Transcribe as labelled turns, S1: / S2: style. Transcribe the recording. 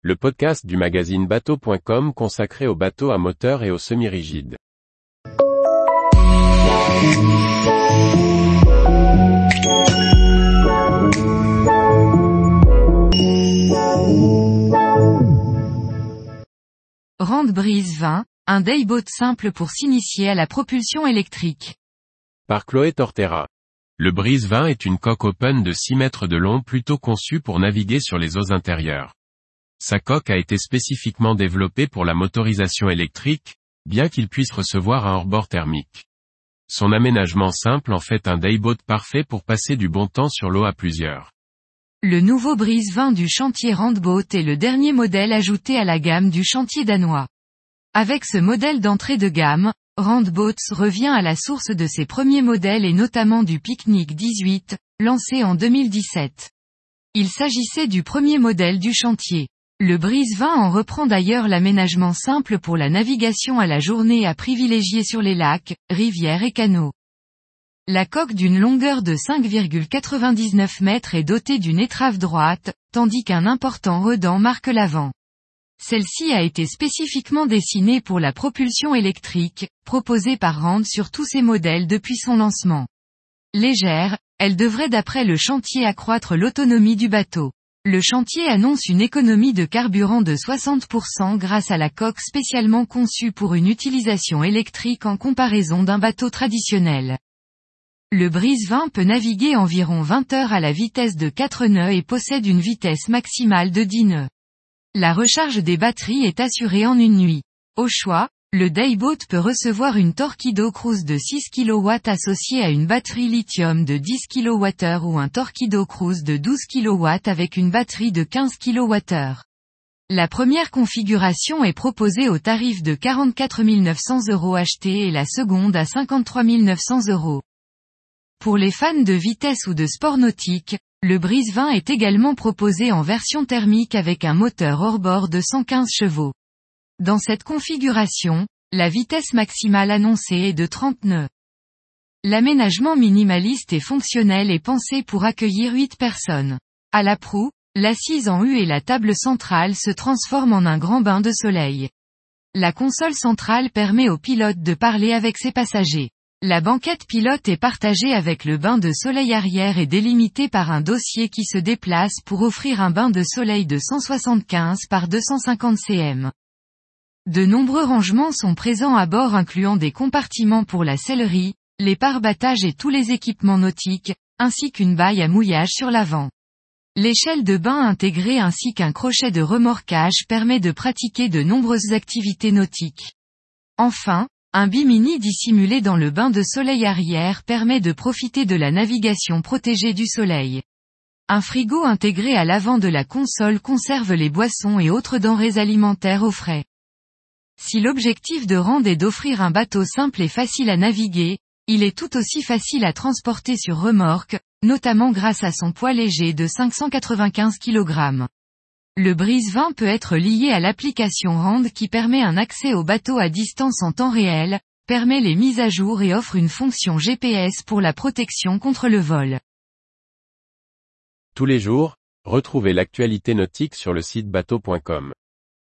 S1: le podcast du magazine bateau.com consacré aux bateaux à moteur et aux semi-rigides.
S2: Rand Brise 20, un dayboat simple pour s'initier à la propulsion électrique.
S1: Par Chloé Tortera. Le Brise 20 est une coque open de 6 mètres de long plutôt conçue pour naviguer sur les eaux intérieures. Sa coque a été spécifiquement développée pour la motorisation électrique, bien qu'il puisse recevoir un hors-bord thermique. Son aménagement simple en fait un dayboat parfait pour passer du bon temps sur l'eau à plusieurs.
S2: Le nouveau Brise 20 du chantier Randboat est le dernier modèle ajouté à la gamme du chantier danois. Avec ce modèle d'entrée de gamme, Randboats revient à la source de ses premiers modèles et notamment du Picnic 18, lancé en 2017. Il s'agissait du premier modèle du chantier. Le Brise 20 en reprend d'ailleurs l'aménagement simple pour la navigation à la journée à privilégier sur les lacs, rivières et canaux. La coque d'une longueur de 5,99 mètres est dotée d'une étrave droite, tandis qu'un important redent marque l'avant. Celle-ci a été spécifiquement dessinée pour la propulsion électrique, proposée par Rand sur tous ses modèles depuis son lancement. Légère, elle devrait d'après le chantier accroître l'autonomie du bateau. Le chantier annonce une économie de carburant de 60% grâce à la coque spécialement conçue pour une utilisation électrique en comparaison d'un bateau traditionnel. Le Brise 20 peut naviguer environ 20 heures à la vitesse de 4 nœuds et possède une vitesse maximale de 10 nœuds. La recharge des batteries est assurée en une nuit. Au choix, le Dayboat peut recevoir une Torquido Cruise de 6 kW associée à une batterie lithium de 10 kWh ou un Torquido Cruise de 12 kW avec une batterie de 15 kWh. La première configuration est proposée au tarif de 44 900 euros acheté et la seconde à 53 900 euros. Pour les fans de vitesse ou de sport nautique, le Brise 20 est également proposé en version thermique avec un moteur hors-bord de 115 chevaux. Dans cette configuration, la vitesse maximale annoncée est de 30 nœuds. L'aménagement minimaliste et fonctionnel est pensé pour accueillir 8 personnes. À la proue, l'assise en U et la table centrale se transforment en un grand bain de soleil. La console centrale permet au pilote de parler avec ses passagers. La banquette pilote est partagée avec le bain de soleil arrière et délimitée par un dossier qui se déplace pour offrir un bain de soleil de 175 par 250 cm. De nombreux rangements sont présents à bord incluant des compartiments pour la sellerie, les pare-battages et tous les équipements nautiques, ainsi qu'une baille à mouillage sur l'avant. L'échelle de bain intégrée ainsi qu'un crochet de remorquage permet de pratiquer de nombreuses activités nautiques. Enfin, un bimini dissimulé dans le bain de soleil arrière permet de profiter de la navigation protégée du soleil. Un frigo intégré à l'avant de la console conserve les boissons et autres denrées alimentaires au frais. Si l'objectif de Rand est d'offrir un bateau simple et facile à naviguer, il est tout aussi facile à transporter sur remorque, notamment grâce à son poids léger de 595 kg. Le Brise 20 peut être lié à l'application Rand qui permet un accès au bateau à distance en temps réel, permet les mises à jour et offre une fonction GPS pour la protection contre le vol.
S1: Tous les jours, retrouvez l'actualité nautique sur le site bateau.com.